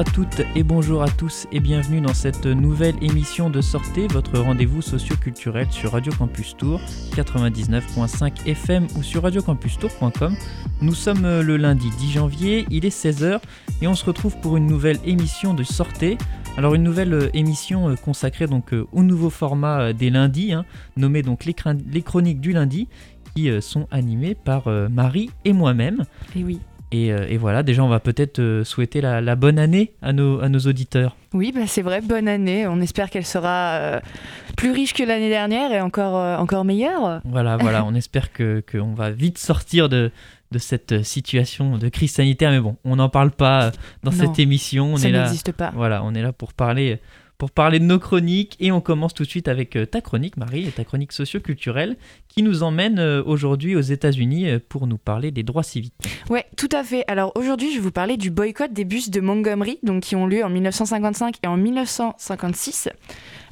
À toutes et bonjour à tous et bienvenue dans cette nouvelle émission de Sortez, votre rendez-vous socio-culturel sur Radio Campus Tour 99.5 FM ou sur radiocampustour.com. Nous sommes le lundi 10 janvier, il est 16h et on se retrouve pour une nouvelle émission de Sortez. Alors une nouvelle émission consacrée donc au nouveau format des lundis, hein, nommé donc les, les, chroniques du lundi, qui sont animées par Marie et moi-même. Et oui. Euh, et, voilà, déjà, on va peut-être euh, souhaiter la, bonne année à nos, à nos auditeurs. Oui, bah c'est vrai, bonne année. On espère qu'elle sera euh, plus riche que l'année dernière et encore, encore meilleure. Voilà, voilà, on espère qu'on que va vite sortir de, de cette situation de crise sanitaire. Mais bon, on n'en parle pas dans cette émission. On ça n'existe pas. Voilà, on est là pour parler pour parler de nos chroniques. Et on commence tout de suite avec euh, ta chronique, Marie, et ta chronique socio-culturelle, qui nous emmène euh, aujourd'hui aux États-Unis euh, pour nous parler des droits civiques. Ouais, tout à fait. Alors aujourd'hui, je vais vous parler du boycott des bus de Montgomery, donc qui ont lieu en 1955 et en 1956.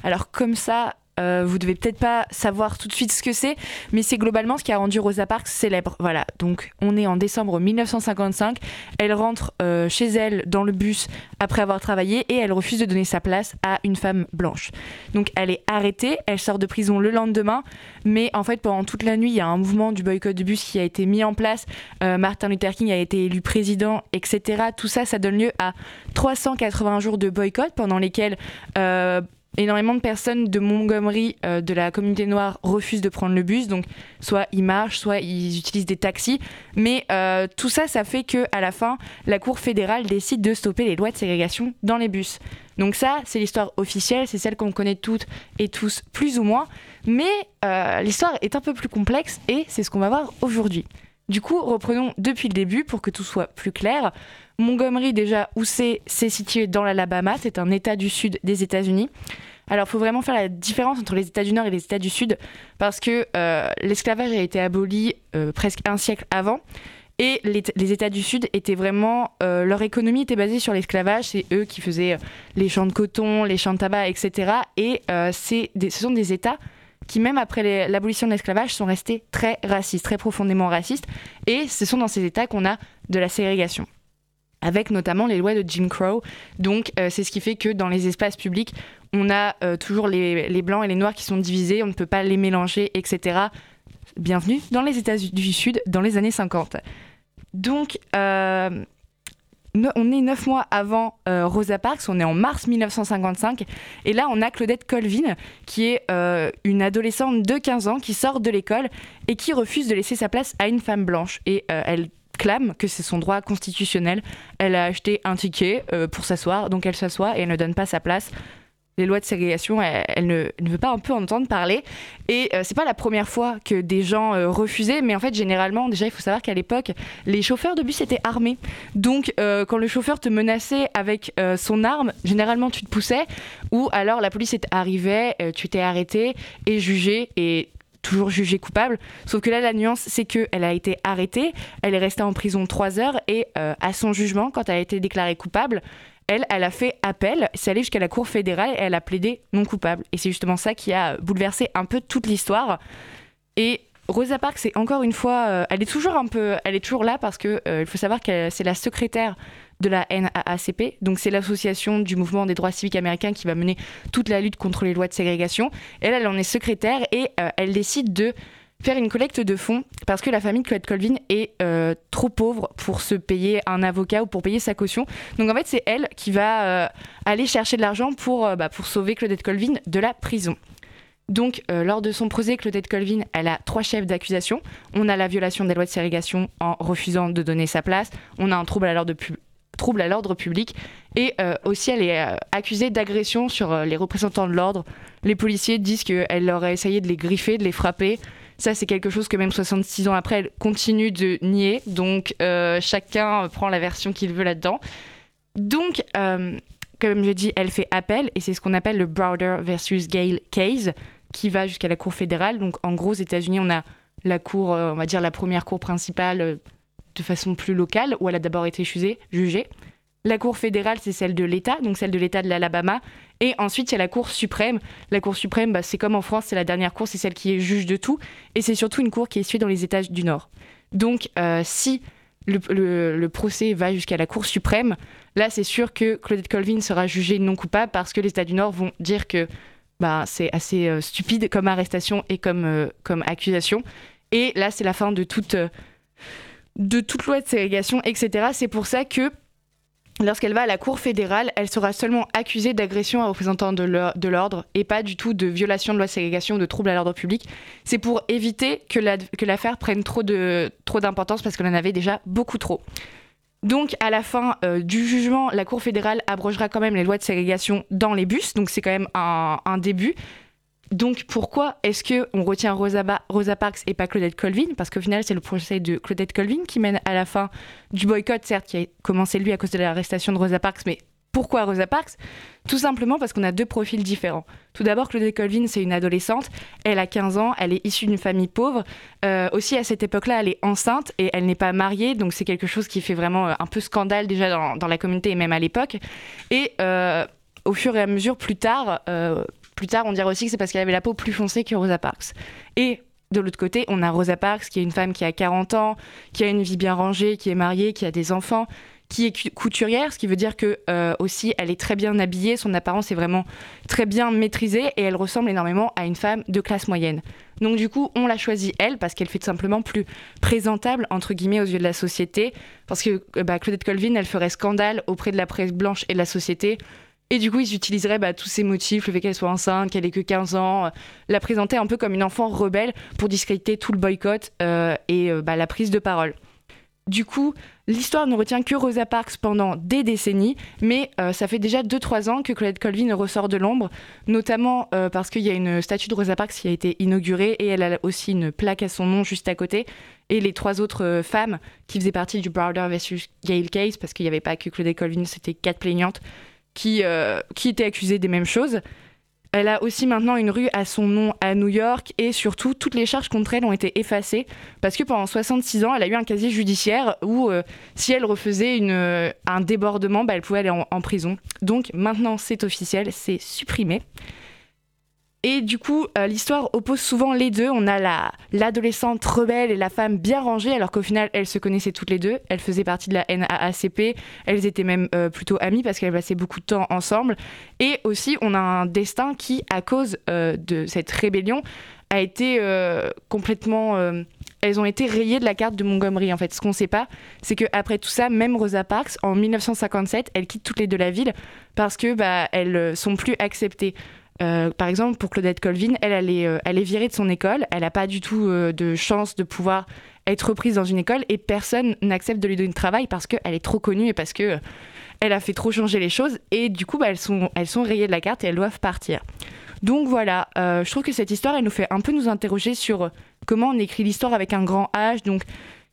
Alors comme ça, euh, vous devez peut-être pas savoir tout de suite ce que c'est, mais c'est globalement ce qui a rendu Rosa Parks célèbre. Voilà, donc on est en décembre 1955. Elle rentre euh, chez elle dans le bus après avoir travaillé et elle refuse de donner sa place à une femme blanche. Donc elle est arrêtée, elle sort de prison le lendemain, mais en fait pendant toute la nuit, il y a un mouvement du boycott du bus qui a été mis en place. Euh, Martin Luther King a été élu président, etc. Tout ça, ça donne lieu à 380 jours de boycott pendant lesquels énormément de personnes de Montgomery, euh, de la communauté noire, refusent de prendre le bus. Donc, soit ils marchent, soit ils utilisent des taxis. Mais euh, tout ça, ça fait que à la fin, la Cour fédérale décide de stopper les lois de ségrégation dans les bus. Donc ça, c'est l'histoire officielle, c'est celle qu'on connaît toutes et tous plus ou moins. Mais euh, l'histoire est un peu plus complexe et c'est ce qu'on va voir aujourd'hui. Du coup, reprenons depuis le début pour que tout soit plus clair. Montgomery, déjà, où c'est C'est situé dans l'Alabama, c'est un État du sud des États-Unis. Alors, il faut vraiment faire la différence entre les États du Nord et les États du Sud, parce que euh, l'esclavage a été aboli euh, presque un siècle avant. Et les, États du Sud étaient vraiment. Euh, leur économie était basée sur l'esclavage. C'est eux qui faisaient les champs de coton, les champs de tabac, etc. Et c'est ce sont des États qui, même après l'abolition de l'esclavage, sont restés très racistes, très profondément racistes. Et ce sont dans ces États qu'on a de la ségrégation avec notamment les lois de Jim Crow. Donc euh, c'est ce qui fait que dans les espaces publics, on a euh, toujours les, blancs et les noirs qui sont divisés, on ne peut pas les mélanger, etc. Bienvenue dans les États du Sud dans les années 50. Donc euh, on est neuf mois avant Rosa Parks, on est en mars 1955, et là on a Claudette Colvin, qui est une adolescente de 15 ans qui sort de l'école et qui refuse de laisser sa place à une femme blanche. Et elle clame que c'est son droit constitutionnel. Elle a acheté un ticket euh, pour s'asseoir, donc elle s'assoit et elle ne donne pas sa place. Les lois de ségrégation, elle, ne, veut pas un peu entendre parler. Et euh, c'est pas la première fois que des gens euh, refusaient, mais en fait, généralement, déjà, il faut savoir qu'à l'époque, les chauffeurs de bus étaient armés. Donc, quand le chauffeur te menaçait avec son arme, généralement, tu te poussais, ou alors la police arrivait, tu étais arrêté et jugé, et toujours jugée coupable. Sauf que là, la nuance, c'est qu'elle a été arrêtée, elle est restée en prison trois heures et euh, à son jugement, quand elle a été déclarée coupable, elle, elle a fait appel, c'est allé jusqu'à la Cour fédérale et elle a plaidé non coupable. Et c'est justement ça qui a bouleversé un peu toute l'histoire. Et Rosa Parks, c'est encore une fois, euh, elle est toujours un peu, elle est toujours là parce que euh, il faut savoir que c'est la secrétaire de la NAACP. Donc c'est l'association du mouvement des droits civiques américains qui va mener toute la lutte contre les lois de ségrégation. Elle, elle en est secrétaire et euh, elle décide de faire une collecte de fonds parce que la famille de Claude Colvin est euh, trop pauvre pour se payer un avocat ou pour payer sa caution. Donc en fait, c'est elle qui va euh, aller chercher de l'argent pour, bah, pour sauver Claudette Colvin de la prison. Donc, lors de son procès, Claudette Colvin, elle a trois chefs d'accusation. On a la violation des lois de ségrégation en refusant de donner sa place. On a un trouble à l'ordre trouble à l'ordre public. Et euh, aussi, elle est euh, accusée d'agression sur euh, les représentants de l'ordre. Les policiers disent qu'elle aurait essayé de les griffer, de les frapper. Ça, c'est quelque chose que même 66 ans après, elle continue de nier. Donc, chacun prend la version qu'il veut là-dedans. Donc, comme je dis, elle fait appel, et c'est ce qu'on appelle le Browder versus Gale case, qui va jusqu'à la Cour fédérale. Donc, en gros, aux États-Unis, on a la cour, on va dire la première cour principale de façon plus locale, où elle a d'abord été jugée. La Cour fédérale, c'est celle de l'État, donc celle de l'État de l'Alabama. Et ensuite, il y a la Cour suprême. La Cour suprême, bah, c'est comme en France, c'est la dernière cour, c'est celle qui est juge de tout. Et c'est surtout une cour qui est située dans les États du Nord. Donc, euh, si le, procès va jusqu'à la Cour suprême, là c'est sûr que Claudette Colvin sera jugée non coupable parce que les États du Nord vont dire que bah, c'est assez euh, stupide comme arrestation et euh, comme accusation. Et là c'est la fin de toute, de toute loi de ségrégation, etc. C'est pour ça que Lorsqu'elle va à la Cour fédérale, elle sera seulement accusée d'agression à représentant de l'ordre et pas du tout de violation de loi de ségrégation ou de trouble à l'ordre public. C'est pour éviter que l'affaire prenne trop d'importance parce qu'elle en avait déjà beaucoup trop. Donc, à la fin euh, du jugement, la Cour fédérale abrogera quand même les lois de ségrégation dans les bus, donc c'est quand même un début. Donc pourquoi est-ce qu'on retient Rosa, Rosa, Parks et pas Claudette Colvin? Parce qu'au final, c'est le procès de Claudette Colvin qui mène à la fin du boycott, certes, qui a commencé lui à cause de l'arrestation de Rosa Parks, mais pourquoi Rosa Parks? Tout simplement parce qu'on a deux profils différents. Tout d'abord, Claudette Colvin, c'est une adolescente, elle a 15 ans, elle est issue d'une famille pauvre. Euh, aussi, à cette époque-là, elle est enceinte et elle n'est pas mariée, donc c'est quelque chose qui fait vraiment euh, un peu scandale déjà dans, la communauté et même à l'époque. Et euh, au fur et à mesure, plus tard, plus tard, on dirait aussi que c'est parce qu'elle avait la peau plus foncée que Rosa Parks. Et de l'autre côté, on a Rosa Parks, qui est une femme qui a 40 ans, qui a une vie bien rangée, qui est mariée, qui a des enfants, qui est couturière, ce qui veut dire que euh, aussi elle est très bien habillée, son apparence est vraiment très bien maîtrisée et elle ressemble énormément à une femme de classe moyenne. Donc du coup, on l'a choisie elle parce qu'elle fait tout simplement plus présentable entre guillemets aux yeux de la société, parce que euh, bah, Claudette Colvin, elle ferait scandale auprès de la presse blanche et de la société et du coup, ils utiliseraient bah, tous ces motifs, le fait qu'elle soit enceinte, qu'elle ait que 15 ans, euh, la présenter un peu comme une enfant rebelle pour discréditer tout le boycott euh, et euh, bah, la prise de parole. Du coup, l'histoire ne retient que Rosa Parks pendant des décennies, mais ça fait déjà 2-3 ans que Colette Colvin ressort de l'ombre, notamment parce qu'il y a une statue de Rosa Parks qui a été inaugurée et elle a aussi une plaque à son nom juste à côté. Et les trois autres femmes qui faisaient partie du Browder versus Gail case, parce qu'il n'y avait pas que Claudette Colvin, c'était quatre plaignantes, qui, euh, qui était accusée des mêmes choses. Elle a aussi maintenant une rue à son nom à New York et surtout toutes les charges contre elle ont été effacées parce que pendant 66 ans elle a eu un casier judiciaire où euh, si elle refaisait une, euh, un débordement bah, elle pouvait aller en prison. Donc maintenant c'est officiel, c'est supprimé. Et du coup, euh, l'histoire oppose souvent les deux. On a la, l'adolescente rebelle et la femme bien rangée, alors qu'au final, elles se connaissaient toutes les deux. Elles faisaient partie de la NAACP. Elles étaient même euh, plutôt amies parce qu'elles passaient beaucoup de temps ensemble. Et aussi, on a un destin qui, à cause euh, de cette rébellion, a été complètement. elles ont été rayées de la carte de Montgomery. En fait, ce qu'on ne sait pas, c'est qu'après tout ça, même Rosa Parks, en 1957, elle quitte toutes les deux la ville parce que bah, elles sont plus acceptées. Euh, par exemple, pour Claudette Colvin, elle, elle est, euh, elle est virée de son école. Elle n'a pas du tout euh, de chance de pouvoir être reprise dans une école et personne n'accepte de lui donner de travail parce qu'elle est trop connue et parce que elle a fait trop changer les choses. Et du coup, bah, elles, sont, rayées de la carte et elles doivent partir. Donc voilà, je trouve que cette histoire, elle nous fait un peu nous interroger sur comment on écrit l'histoire avec un grand H.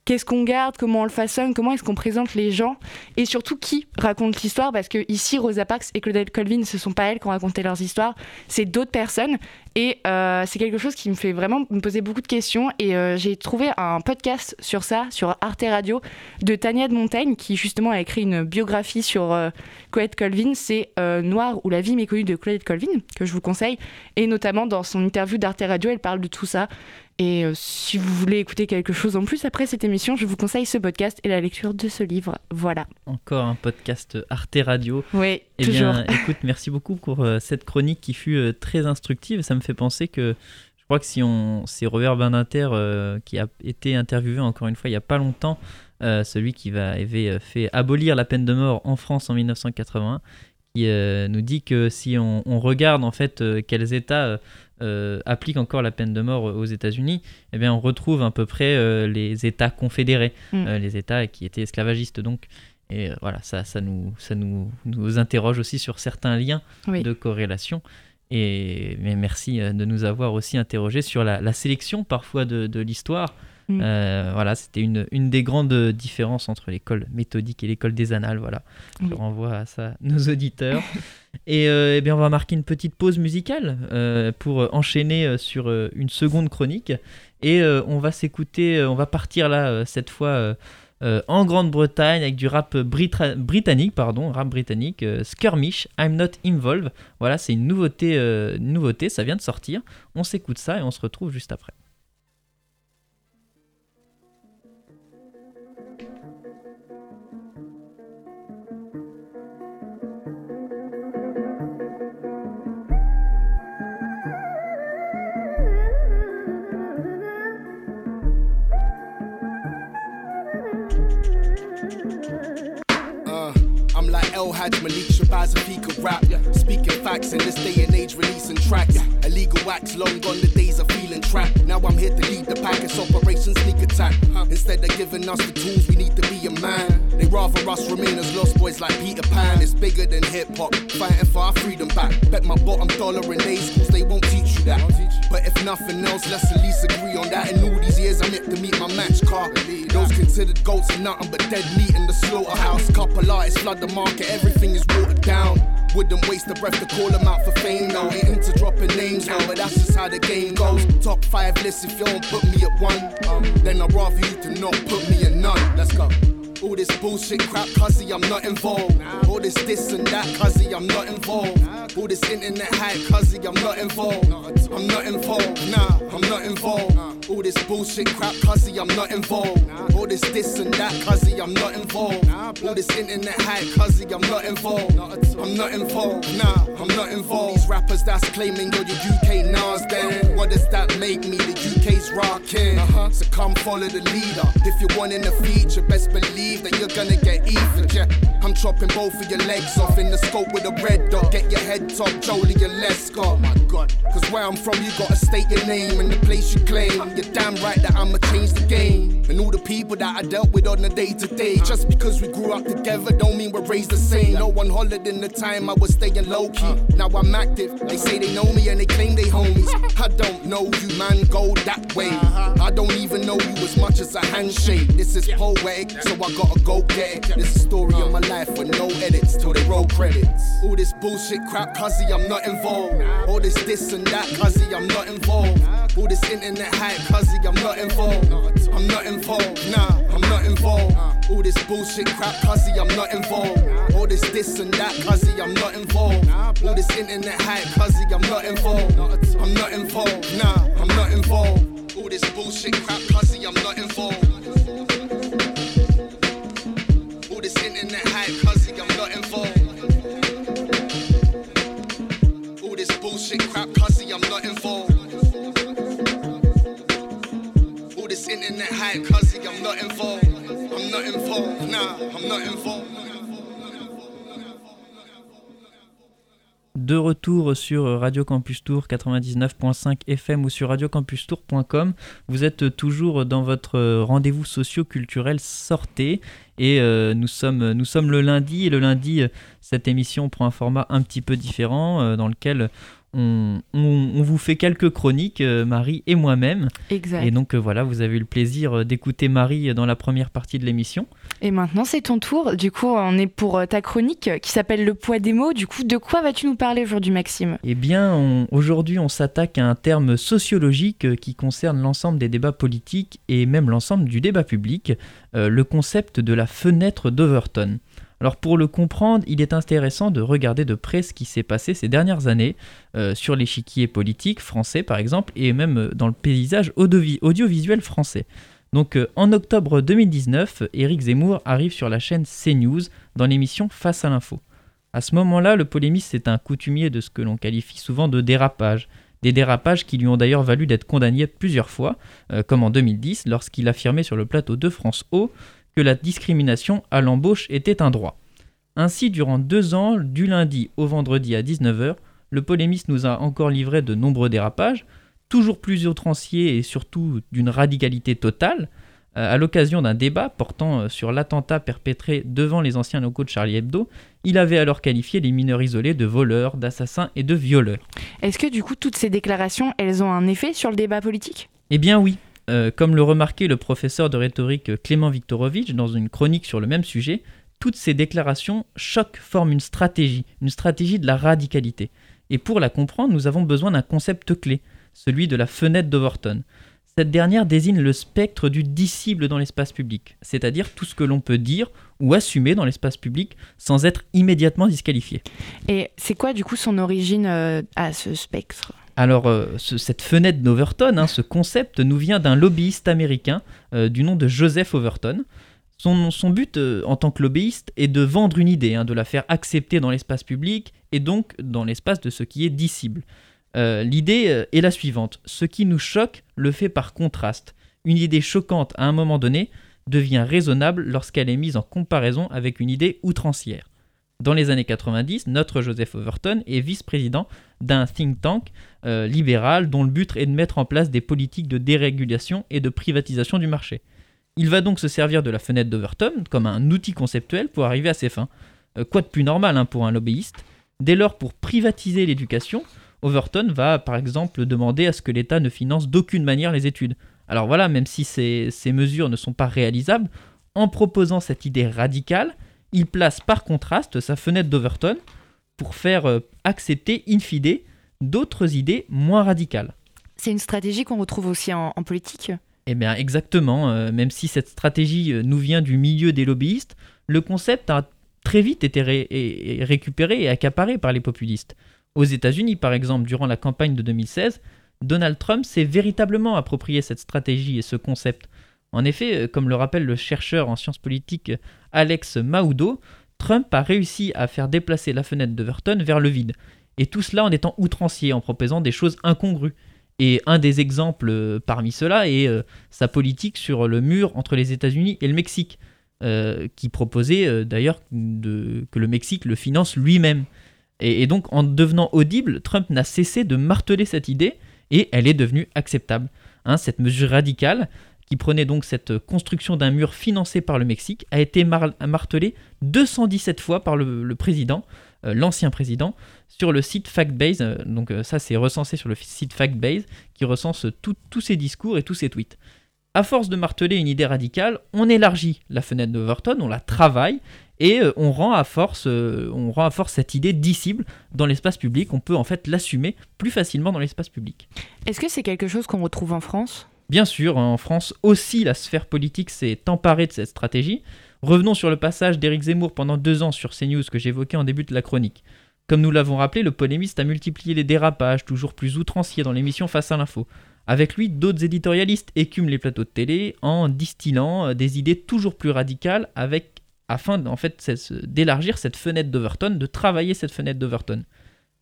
qu'est-ce qu'on garde, comment on le façonne, comment est-ce qu'on présente les gens et surtout qui raconte l'histoire parce que ici Rosa Parks et Claudette Colvin ce sont pas elles qui ont raconté leurs histoires, c'est d'autres personnes et euh, c'est quelque chose qui me fait vraiment me poser beaucoup de questions et euh, j'ai trouvé un podcast sur ça sur Arte Radio de Tania de Montaigne qui justement a écrit une biographie sur euh, Claudette Colvin, c'est Noir ou la vie méconnue de Claudette Colvin que je vous conseille et notamment dans son interview d'Arte Radio elle parle de tout ça et euh, si vous voulez écouter quelque chose en plus après cette émission, je vous conseille ce podcast et la lecture de ce livre. Voilà. Encore un podcast Arte Radio. Oui, eh toujours. Bien, écoute, merci beaucoup pour euh, cette chronique qui fut euh, très instructive. Ça me fait penser que je crois que si on, c'est Robert Beninter qui a été interviewé encore une fois il n'y a pas longtemps, celui qui va, avait fait abolir la peine de mort en France en 1981, qui nous dit que si on, on regarde en fait quels États euh, applique encore la peine de mort aux États-Unis, eh bien on retrouve à peu près euh, les États confédérés, mm. euh, les États qui étaient esclavagistes. Donc, et voilà, ça, ça, nous, ça nous, nous interroge aussi sur certains liens de corrélation. Et mais merci de nous avoir aussi interrogé sur la, sélection parfois de, de l'histoire. Mm. voilà, c'était une, une des grandes différences entre l'école méthodique et l'école des annales. Voilà, je renvoie à ça nos auditeurs. Et, euh, eh bien, on va marquer une petite pause musicale euh, pour enchaîner euh, sur une seconde chronique. Et on va s'écouter, on va partir là, cette fois, en Grande-Bretagne avec du rap britannique, pardon, rap britannique, Skirmish, I'm Not Involved. Voilà, c'est une nouveauté, nouveauté, ça vient de sortir. On s'écoute ça et on se retrouve juste après. El Hajj Malik Shabazz if he could rap. Speaking facts in this day and age, releasing tracks. Illegal wax, long gone the days of feeling trapped. Now I'm here to lead the pack, it's Operation Sneak Attack. Instead of giving us the tools, we need to be a man. They rather us remain as lost boys like Peter Pan. It's bigger than hip hop, fighting for our freedom back. Bet my bottom dollar in day schools, they won't teach you that. But if nothing else, let's at least agree on that. In all these years, I'm yet to meet my match car. Those considered goats are nothing but dead meat in the slaughterhouse. Couple artists flood the market, everything is watered down. Wouldn't waste a breath to call them out for fame, though. Ain't into dropping names, no, but that's just how the game goes. Top five list if you don't put me at one, um, then I'd rather you to not put me at none. Let's go. All this bullshit crap, cuzzy, I'm not involved. All this this and that, cuzzy, I'm not involved. All this internet hype, cuzzy, I'm not involved. I'm not involved, nah, I'm not involved. All this bullshit crap, cuzzy, I'm not involved. All this this and that, cuzzy, I'm not involved. All this internet hype, cuzzy, I'm not involved. I'm not involved, nah, I'm not involved. These rappers that's claiming you're your UK Nas, then what does that make me? The UK's rocking. Uh-huh. So come follow the leader. If you're wanting a feature, best believe that you're gonna get even. Yeah, I'm chopping both of your legs off in the scope with a red dot. Get your head top, Jolie and Lescott. Oh my god, cause where I'm from, you gotta state your name and the place you claim. You're damn right that I'ma change the game. And all the people that I dealt with on the day to day. Just because we grew up together, don't mean we're raised the same. No one hollered in the time I was staying low key. Now I'm active. They say they know me and they claim they homies. Uh-huh. I don't know you, man, go that way. Uh-huh. I don't even know you as much as a handshake. This is poetic, so I gotta go get it. This is story of my life with no edits till they roll credits. All this bullshit crap, cuzzy, I'm not involved. All this this and that, cuzzy, I'm not involved. All this internet hype, cuzzy, I'm not involved. I'm not involved, nah, I'm not involved. All this bullshit crap, cuzzy, I'm not involved. All this this and that, cuzzy, I'm not involved. All this internet hype, cuzzy, I'm not involved. I'm not involved, nah, I'm not involved. All this bullshit crap, cuzzy, I'm not involved. All this internet hype, cuzzy, I'm not involved. All this bullshit crap, cuzzy, I'm not involved. All this internet hype, cuzzy, I'm not involved. De retour sur Radio Campus Tour 99.5 FM ou sur radiocampustour.com. Vous êtes toujours dans votre rendez-vous socio-culturel Sortez. Et euh, nous, sommes, le lundi et le lundi cette émission prend un format un petit peu différent euh, dans lequel on, on- on vous fait quelques chroniques, euh, Marie et moi-même. Exact. Et donc euh, voilà, vous avez eu le plaisir d'écouter Marie dans la première partie de l'émission. Et maintenant, c'est ton tour. Du coup, on est pour euh, ta chronique euh, qui s'appelle Le poids des mots. Du coup, de quoi vas-tu nous parler aujourd'hui, Maxime? Eh bien, on- aujourd'hui, on s'attaque à un terme sociologique euh, qui concerne l'ensemble des débats politiques et même l'ensemble du débat public, euh, le concept de la fenêtre d'Overton. Alors pour le comprendre, il est intéressant de regarder de près ce qui s'est passé ces dernières années euh, sur l'échiquier politique français par exemple et même euh, dans le paysage audiovi- audiovisuel français. Donc euh, en octobre 2019, Éric Zemmour arrive sur la chaîne CNews dans l'émission Face à l'info. À ce moment-là, le polémiste est un coutumier de ce que l'on qualifie souvent de dérapage. Des dérapages qui lui ont d'ailleurs valu d'être condamné plusieurs fois, comme en 2010 lorsqu'il affirmait sur le plateau de France O que la discrimination à l'embauche était un droit. Ainsi, durant deux ans, du lundi au vendredi à 19h, le polémiste nous a encore livré de nombreux dérapages, toujours plus outranciers et surtout d'une radicalité totale, euh, à l'occasion d'un débat portant euh, sur l'attentat perpétré devant les anciens locaux de Charlie Hebdo, il avait alors qualifié les mineurs isolés de voleurs, d'assassins et de violeurs. Est-ce que du coup, toutes ces déclarations, elles ont un effet sur le débat politique? Eh bien oui, Euh, comme le remarquait le professeur de rhétorique Clément Viktorovitch dans une chronique sur le même sujet, toutes ces déclarations choquent forment une stratégie, une stratégie de la radicalité. Et pour la comprendre, nous avons besoin d'un concept clé, celui de la fenêtre d'Overton. Cette dernière désigne le spectre du disciple dans l'espace public, c'est-à-dire tout ce que l'on peut dire ou assumer dans l'espace public sans être immédiatement disqualifié. Et c'est quoi du coup son origine euh, à ce spectre? Alors, euh, ce- cette fenêtre d'Overton, hein, ce concept, nous vient d'un lobbyiste américain euh, du nom de Joseph Overton. Son, but euh, en tant que lobbyiste est de vendre une idée, hein, de la faire accepter dans l'espace public et donc dans l'espace de ce qui est dissible. L'idée est la suivante. Ce qui nous choque le fait par contraste. Une idée choquante à un moment donné devient raisonnable lorsqu'elle est mise en comparaison avec une idée outrancière. Dans les années 90, notre Joseph Overton est vice-président d'un think tank euh, libéral dont le but est de mettre en place des politiques de dérégulation et de privatisation du marché. Il va donc se servir de la fenêtre d'Overton comme un outil conceptuel pour arriver à ses fins. Euh, quoi de plus normal hein, pour un lobbyiste? Dès lors, pour privatiser l'éducation, Overton va par exemple demander à ce que l'État ne finance d'aucune manière les études. Alors voilà, même si ces, ces mesures ne sont pas réalisables, en proposant cette idée radicale, il place par contraste sa fenêtre d'Overton pour faire euh, accepter in d'autres idées moins radicales. C'est une stratégie qu'on retrouve aussi en, en politique? Eh bien exactement, euh, même si cette stratégie euh, nous vient du milieu des lobbyistes, le concept a très vite été ré- et- et récupéré et accaparé par les populistes. Aux États-Unis, par exemple, durant la campagne de 2016, Donald Trump s'est véritablement approprié cette stratégie et ce concept. En effet, euh, comme le rappelle le chercheur en sciences politiques euh, Alex Maudo, Trump a réussi à faire déplacer la fenêtre d'Overton vers le vide. Et tout cela en étant outrancier, en proposant des choses incongrues. Et un des exemples euh, parmi ceux-là est sa politique sur le mur entre les États-Unis et le Mexique, qui proposait d'ailleurs que le Mexique le finance lui-même. Et, et donc, en devenant audible, Trump n'a cessé de marteler cette idée et elle est devenue acceptable. Hein, cette mesure radicale, qui prenait donc cette construction d'un mur financé par le Mexique, a été mar- martelée 217 fois par le, président, euh, l'ancien président, sur le site Factbase. Euh, donc euh, ça, c'est recensé sur le site Factbase, qui recense tous ses discours et tous ses tweets. À force de marteler une idée radicale, on élargit la fenêtre d'Overton, on la travaille et on rend à force, on rend à force cette idée dissible dans l'espace public. On peut en fait l'assumer plus facilement dans l'espace public. Est-ce que c'est quelque chose qu'on retrouve en France? Bien sûr, en France aussi, la sphère politique s'est emparée de cette stratégie. Revenons sur le passage d'Éric Zemmour pendant deux ans sur CNews que j'évoquais en début de la chronique. Comme nous l'avons rappelé, le polémiste a multiplié les dérapages, toujours plus outranciers dans l'émission Face à l'info. Avec lui, d'autres éditorialistes écument les plateaux de télé en distillant euh, des idées toujours plus radicales avec, afin en fait d'élargir cette fenêtre d'Overton, de travailler cette fenêtre d'Overton.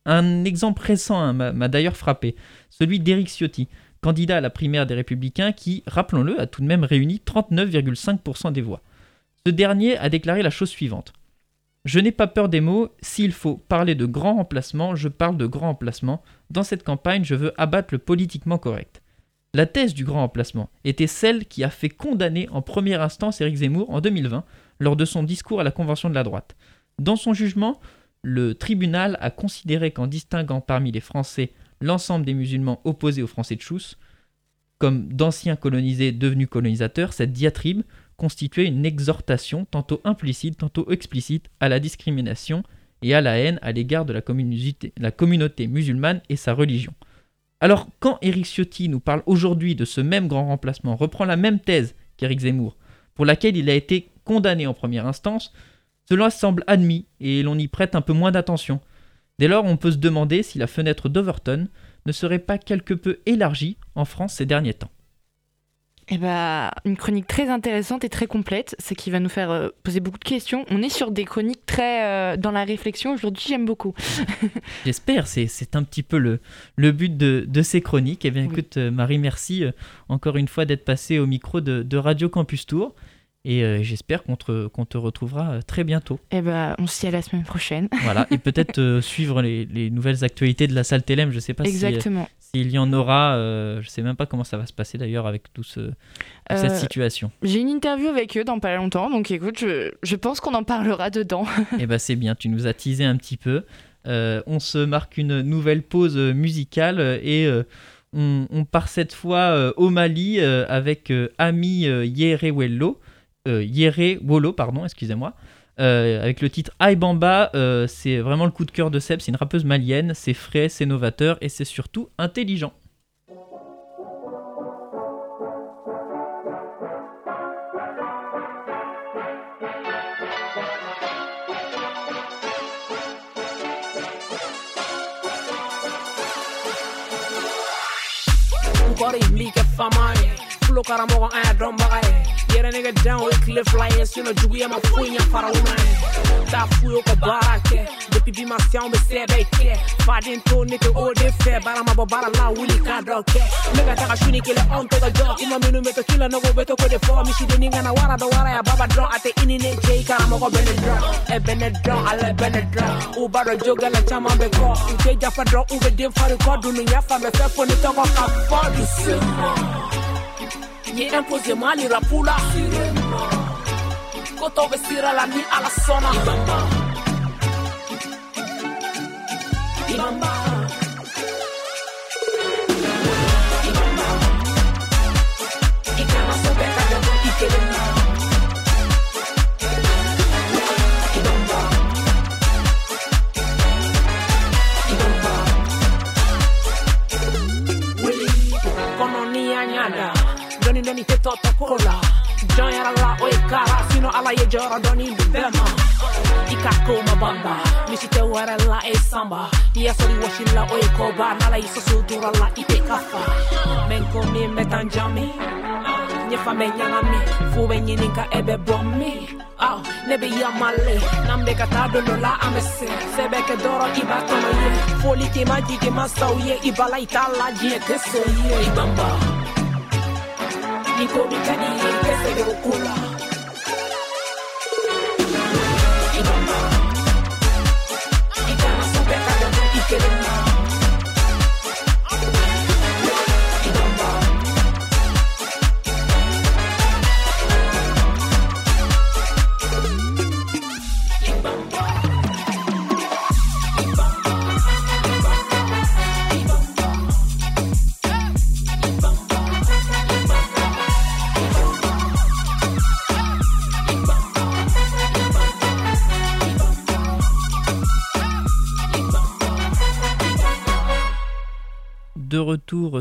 Un exemple récent hein, m'a m'a d'ailleurs frappé, celui d'Éric Ciotti, candidat à la primaire des Républicains qui, rappelons-le, a tout de même réuni 39,5% des voix. Ce dernier a déclaré la chose suivante. Je n'ai pas peur des mots, s'il faut parler de grand remplacement, je parle de grand remplacement. Dans cette campagne, je veux abattre le politiquement correct. La thèse du grand remplacement était celle qui a fait condamner en première instance Éric Zemmour en 2020 lors de son discours à la Convention de la droite. Dans son jugement, le tribunal a considéré qu'en distinguant parmi les Français l'ensemble des musulmans opposés aux Français de Chousse, comme d'anciens colonisés devenus colonisateurs, cette diatribe constituait une exhortation tantôt implicite, tantôt explicite à la discrimination et à la haine à l'égard de la communauté, musulmane et sa religion. Alors quand Éric Ciotti nous parle aujourd'hui de ce même grand remplacement, reprend la même thèse qu'Éric Zemmour, pour laquelle il a été condamné en première instance, cela semble admis et l'on y prête un peu moins d'attention. Dès lors, on peut se demander si la fenêtre d'Overton ne serait pas quelque peu élargie en France ces derniers temps. Eh ben, une chronique très intéressante et très complète, ce qui va nous faire euh, poser beaucoup de questions. On est sur des chroniques très euh, dans la réflexion. Aujourd'hui, j'aime beaucoup. J'espère, c'est, c'est un petit peu le, le but de, de ces chroniques. Eh bien, Oui. écoute, euh, Marie, merci euh, encore une fois d'être passée au micro de, de Radio Campus Tour. Et euh, j'espère qu'on te, retrouvera euh, très bientôt. Eh ben, on se dit à la semaine prochaine. Voilà. Et peut-être euh, suivre les, les nouvelles actualités de la salle Télém. Je ne sais pas si, Exactement. s'il y en aura. euh, je ne sais même pas comment ça va se passer d'ailleurs avec tout ce, toute cette situation. J'ai une interview avec eux dans pas longtemps, donc écoute, je, je pense qu'on en parlera dedans. Eh ben c'est bien, tu nous as teasé un petit peu. On se marque une nouvelle pause musicale et on, on part cette fois au Mali avec Ami Yerewello, euh, Yerewolo, pardon, excusez-moi, euh, avec le titre Aibamba. euh, c'est vraiment le coup de cœur de Seb, c'est une rappeuse malienne, c'est frais, c'est novateur et c'est surtout intelligent. get a nigga down with cliff flyers, you know, juguia mafunha para o man. Tá fui o kabarake, the pipi marcial me said they care. Fadin to nigga all they fair, bara ma bobara la willy card okay. Nigga taka shuni kile on to the dog, ima minu meto kila no go beto ko de for me shi de ninga na wara do wara ya baba draw at ini ne jay kara mo go benedra. E benedra, ale benedra. U bara joga la chama be ko. Uje jafa draw u be dem for record, dunya fa me fe for ni to go ka for the yenye impose mali rapula kotovesira la ni alasona Ibamba. Ibamba. venite tota kola. Join alla o kara, sino ala ye jora doni dubema Ikako mabamba Mishite warella e samba. Ia sori washila o koba, Nala iso sudura la ite kafa. Menko mi metanjami Nyefa menyanami Fuwe nyinika ebe bomi Oh, nebe yamale nambe tadolo la amese Sebeke doro iba tono ye. Foli ke majige masau ye. Ibala itala jie teso ye Ibamba Niko nikadiri pesa yokula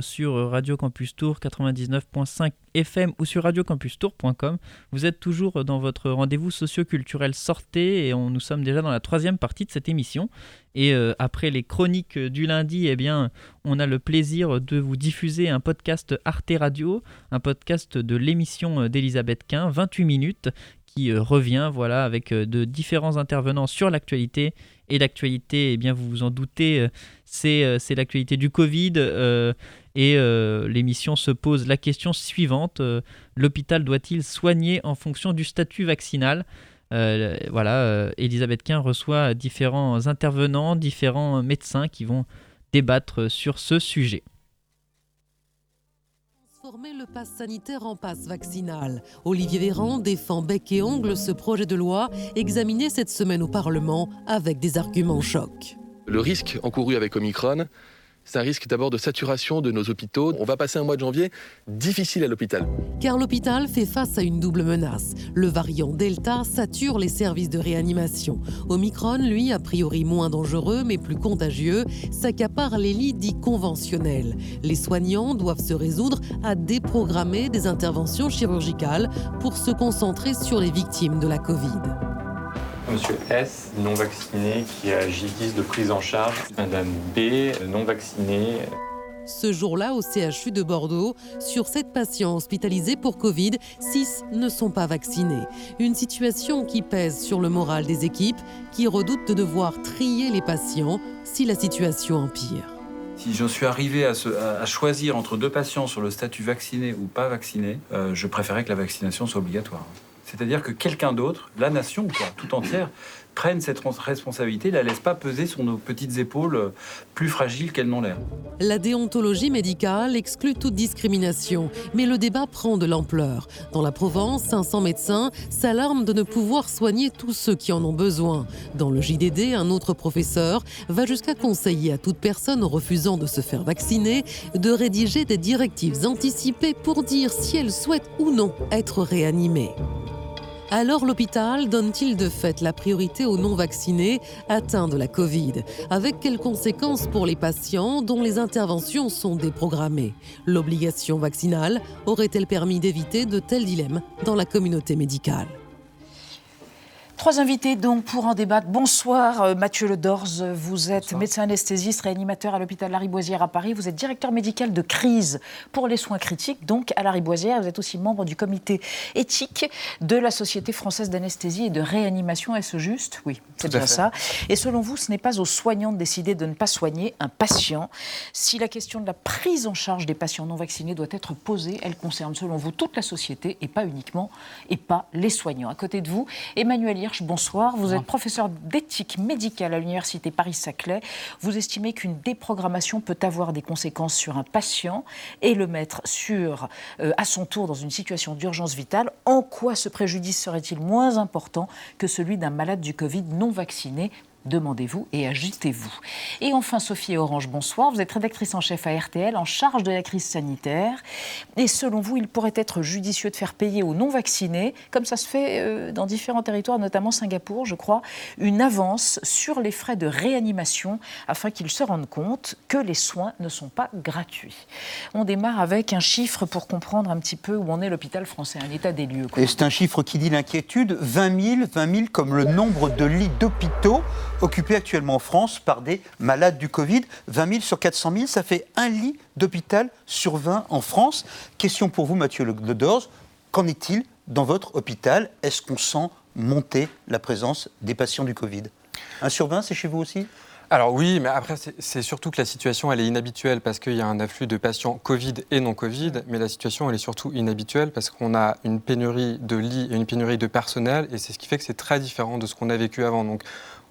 sur Radio Campus Tour 99.5 FM ou sur radiocampustour.com. Vous êtes toujours dans votre rendez-vous socio-culturel Sortez et on, nous sommes déjà dans la troisième partie de cette émission. Et euh, après les chroniques du lundi, eh bien, on a le plaisir de vous diffuser un podcast Arte Radio, un podcast de l'émission d'Elisabeth Quint, 28 minutes, qui euh, revient voilà, avec euh, de différents intervenants sur l'actualité. Et l'actualité, eh bien, vous vous en doutez, c'est l'actualité du Covid. Et euh, l'émission se pose la question suivante euh, l'hôpital doit-il soigner en fonction du statut vaccinal? Euh, Voilà, euh, Elisabeth Quint reçoit différents intervenants, différents médecins qui vont débattre sur ce sujet. Transformer le pass sanitaire en passe vaccinal. Olivier Véran défend bec et ongle ce projet de loi examiné cette semaine au Parlement avec des arguments chocs. Le risque encouru avec Omicron, c'est un risque d'abord de saturation de nos hôpitaux. On va passer un mois de janvier difficile à l'hôpital. Car l'hôpital fait face à une double menace. Le variant Delta sature les services de réanimation. Omicron, lui, a priori moins dangereux mais plus contagieux, s'accapare les lits dits conventionnels. Les soignants doivent se résoudre à déprogrammer des interventions chirurgicales pour se concentrer sur les victimes de la Covid. Monsieur S, non vacciné, qui a J10 de prise en charge. Madame B, non vaccinée. Ce jour-là, au CHU de Bordeaux, sur 7 patients hospitalisés pour Covid, 6 ne sont pas vaccinés. Une situation qui pèse sur le moral des équipes qui redoutent de devoir trier les patients si la situation empire. Si j'en suis arrivé à, choisir entre deux patients sur le statut vacciné ou pas vacciné, euh, je préférais que la vaccination soit obligatoire. C'est-à-dire que quelqu'un d'autre, la nation tout entière, prenne cette res- responsabilité, la laisse pas peser sur nos petites épaules euh, plus fragiles qu'elles n'ont l'air. La déontologie médicale exclut toute discrimination, mais le débat prend de l'ampleur. Dans la Provence, 500 médecins s'alarment de ne pouvoir soigner tous ceux qui en ont besoin. Dans le JDD, un autre professeur va jusqu'à conseiller à toute personne refusant de se faire vacciner de rédiger des directives anticipées pour dire si elle souhaite ou non être réanimée. Alors l'hôpital donne-t-il de fait la priorité aux non-vaccinés atteints de la Covid Avec quelles conséquences pour les patients dont les interventions sont déprogrammées L'obligation vaccinale aurait-elle permis d'éviter de tels dilemmes dans la communauté médicale Trois invités donc pour en débattre. Bonsoir euh, Mathieu Ledorz, vous êtes médecin anesthésiste, réanimateur à l'hôpital Lariboisière à Paris. Vous êtes directeur médical de crise pour les soins critiques, donc à Lariboisière. Vous êtes aussi membre du comité éthique de la Société française d'anesthésie et de réanimation. Est-ce juste? Oui, c'est bien ça. Et selon vous, ce n'est pas aux soignants de décider de ne pas soigner un patient. Si la question de la prise en charge des patients non vaccinés doit être posée, elle concerne selon vous toute la société et pas uniquement et pas les soignants. À côté de vous, Emmanuel bonsoir. Vous êtes professeur d'éthique médicale à l'Université Paris-Saclay. Vous estimez qu'une déprogrammation peut avoir des conséquences sur un patient et le mettre sur, euh, à son tour dans une situation d'urgence vitale. En quoi ce préjudice serait-il moins important que celui d'un malade du Covid non vacciné? Demandez-vous et agitez-vous. Et enfin, Sophie Orange, bonsoir. Vous êtes rédactrice en chef à RTL, en charge de la crise sanitaire. Et selon vous, il pourrait être judicieux de faire payer aux non-vaccinés, comme ça se fait euh, dans différents territoires, notamment Singapour, je crois, une avance sur les frais de réanimation afin qu'ils se rendent compte que les soins ne sont pas gratuits. On démarre avec un chiffre pour comprendre un petit peu où en est l'hôpital français, un état des lieux. Et c'est un chiffre qui dit l'inquiétude 20 000, 20 000 comme le nombre de lits d'hôpitaux occupés actuellement en France par des malades du Covid. 20 000 sur 400 000, ça fait un lit d'hôpital sur 20 en France. Question pour vous, Mathieu Ledors. Qu'en est-il dans votre hôpital? Est-ce qu'on sent monter la présence des patients du Covid? Un sur 20, c'est chez vous aussi? Alors oui, mais après, c'est surtout que la situation, elle est inhabituelle parce qu'il y a un afflux de patients Covid et non Covid, mais la situation, elle est surtout inhabituelle parce qu'on a une pénurie de lits et une pénurie de personnel, et c'est ce qui fait que c'est très différent de ce qu'on a vécu avant. Donc,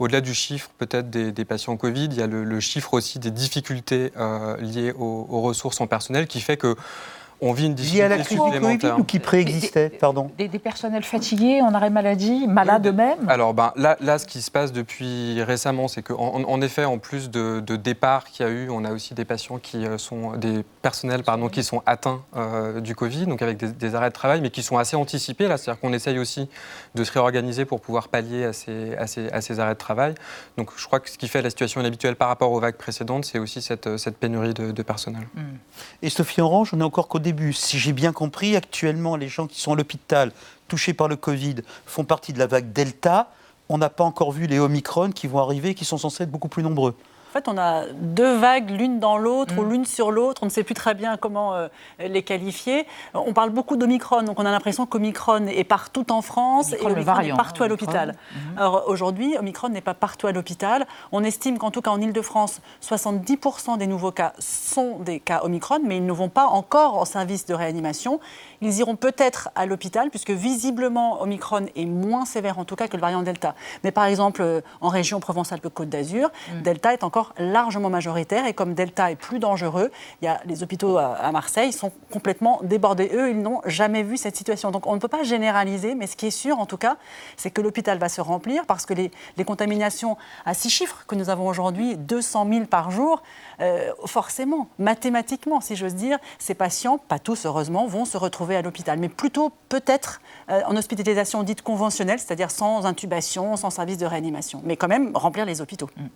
au-delà du chiffre peut-être des, patients Covid, il y a le, chiffre aussi des difficultés euh, liées aux, aux, ressources en personnel qui fait que on vit une difficulté à la crise ou qui préexistait Pardon. Des, personnels fatigués, en arrêt maladie, malades eux-mêmes Alors ben, là, là, ce qui se passe depuis récemment, c'est qu'en en, effet, en plus de, de départs qu'il y a eu, on a aussi des patients qui euh, sont des personnels pardon, qui sont atteints euh, du Covid, donc avec des, arrêts de travail, mais qui sont assez anticipés. Là, c'est-à-dire qu'on essaye aussi de se réorganiser pour pouvoir pallier à ces, à ces, arrêts de travail. Donc, je crois que ce qui fait la situation inhabituelle par rapport aux vagues précédentes, c'est aussi cette, cette pénurie de, personnel. Et Sophie Orange, on est encore qu'au si j'ai bien compris, actuellement, les gens qui sont à l'hôpital touchés par le Covid font partie de la vague Delta. On n'a pas encore vu les Omicron qui vont arriver, qui sont censés être beaucoup plus nombreux. En fait, on a deux vagues, l'une dans l'autre ou mm. l'une sur l'autre. On ne sait plus très bien comment euh, les qualifier. On parle beaucoup d'Omicron, donc on a l'impression qu'Omicron est partout en France et Omicron est partout à l'hôpital. Mm-hmm. Alors aujourd'hui, Omicron n'est pas partout à l'hôpital. On estime qu'en tout cas en Ile-de-France, 70% des nouveaux cas sont des cas Omicron, mais ils ne vont pas encore en service de réanimation. Ils iront peut-être à l'hôpital, puisque visiblement Omicron est moins sévère en tout cas que le variant Delta. Mais par exemple, euh, en région Provence-Alpes-Côte d'Azur, mm. Delta est encore largement majoritaire. Et comme Delta est plus dangereux, il y a les hôpitaux à Marseille sont complètement débordés. Eux, ils n'ont jamais vu cette situation. Donc on ne peut pas généraliser, mais ce qui est sûr, en tout cas, c'est que l'hôpital va se remplir parce que les, contaminations à six chiffres que nous avons aujourd'hui, 200 000 par jour, euh, forcément, mathématiquement, si j'ose dire, ces patients, pas tous heureusement, vont se retrouver à l'hôpital, mais plutôt peut-être euh, en hospitalisation dite conventionnelle, c'est-à-dire sans intubation, sans service de réanimation, mais quand même remplir les hôpitaux. Mm.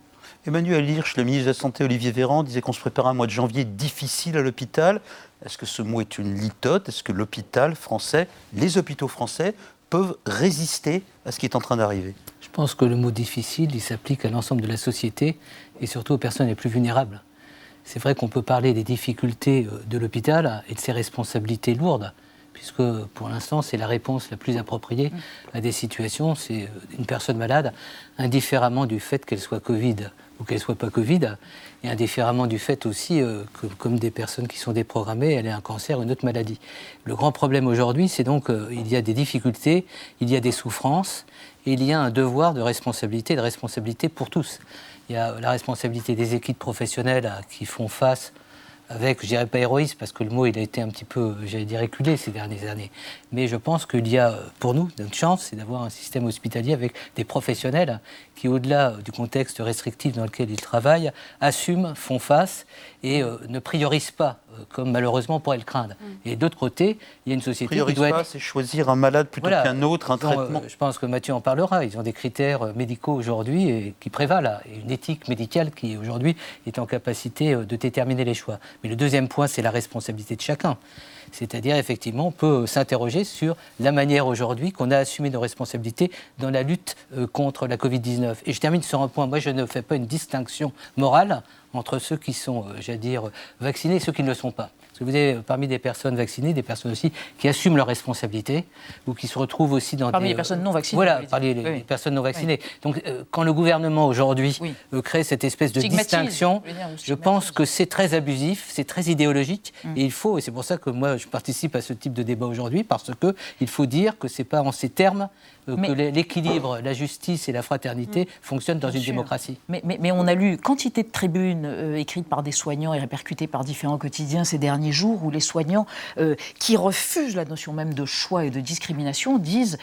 Emmanuel Hirsch, le ministre de la Santé Olivier Véran, disait qu'on se préparait un mois de janvier difficile à l'hôpital. Est-ce que ce mot est une litote? Est-ce que l'hôpital français, les hôpitaux français, peuvent résister à ce qui est en train d'arriver? Je pense que le mot difficile, il s'applique à l'ensemble de la société et surtout aux personnes les plus vulnérables. C'est vrai qu'on peut parler des difficultés euh, de l'hôpital et de ses responsabilités lourdes, puisque pour l'instant, c'est la réponse la plus appropriée à des situations. C'est euh, une personne malade, indifféremment du fait qu'elle soit Covid ou qu'elle soit pas Covid, et indifféremment du fait aussi euh, que, comme des personnes qui sont déprogrammées, elle ait un cancer une autre maladie. Le grand problème aujourd'hui, c'est donc qu'il y a des difficultés, il y a des souffrances, et il y a un devoir de responsabilité, de responsabilité pour tous. Il y a la responsabilité des équipes professionnelles qui font face avec, je dirais pas héroïsme, parce que le mot il a été un petit peu, j'allais dire, reculé ces dernières années. Mais je pense qu'il y a, pour nous, une chance, c'est d'avoir un système hospitalier avec des professionnels qui, au-delà du contexte restrictif dans lequel ils travaillent, assument, font face et euh, ne priorisent pas euh, comme malheureusement on pourrait le craindre. Mm. Et d'autre côté, il y a une société qui doit être... c'est choisir un malade plutôt qu'un autre, un traitement. je pense que Mathieu en parlera. Ils ont des critères médicaux aujourd'hui qui prévalent, et une éthique médicale qui aujourd'hui est en capacité de déterminer les choix. Mais le deuxième point, c'est la responsabilité de chacun. C'est-à-dire, effectivement, on peut s'interroger sur la manière aujourd'hui qu'on a assumé nos responsabilités dans la lutte euh, contre la Covid-19. Et je termine sur un point. Moi, je ne fais pas une distinction morale entre ceux qui sont, euh, j'allais dire, vaccinés et ceux qui ne le sont pas que vous avez parmi des personnes vaccinées, des personnes aussi qui assument leurs responsabilités ou qui se retrouvent aussi dans parmi des... les personnes non vaccinées. Voilà, parmi les, personnes non vaccinées. Donc, euh, quand le gouvernement aujourd'hui euh, crée cette espèce de distinction, je, pense que c'est très abusif, c'est très idéologique, mm. et il faut, et c'est pour ça que moi je participe à ce type de débat aujourd'hui, parce que il faut dire que c'est pas en ces termes euh, que l'équilibre, la justice et la fraternité mm. fonctionnent dans une démocratie. Mais, mais, on a lu quantité de tribunes euh, écrites par des soignants et répercutées par différents quotidiens ces derniers jours où les soignants euh, qui refusent la notion même de choix et de discrimination disent